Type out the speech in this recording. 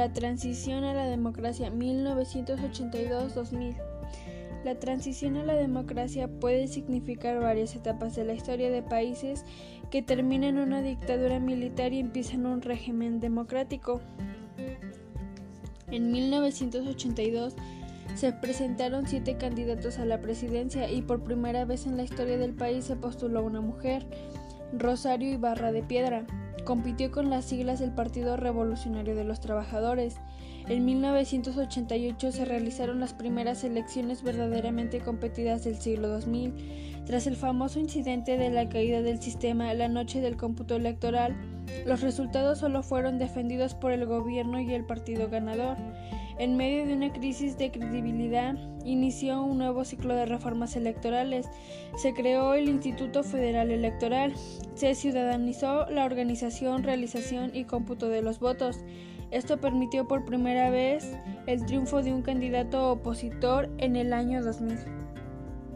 La transición a la democracia 1982-2000. La transición a la democracia puede significar varias etapas de la historia de países que terminan una dictadura militar y empiezan un régimen democrático. En 1982 se presentaron siete candidatos a la presidencia y por primera vez en la historia del país se postuló una mujer, Rosario Ibarra de Piedra. Compitió con las siglas del Partido Revolucionario de los Trabajadores. En 1988 se realizaron las primeras elecciones verdaderamente competidas del siglo 2000. Tras el famoso incidente de la caída del sistema la noche del cómputo electoral, los resultados solo fueron defendidos por el gobierno y el partido ganador. En medio de una crisis de credibilidad, inició un nuevo ciclo de reformas electorales. Se creó el Instituto Federal Electoral. Se ciudadanizó la organización, realización y cómputo de los votos. Esto permitió por primera vez el triunfo de un candidato opositor en el año 2000.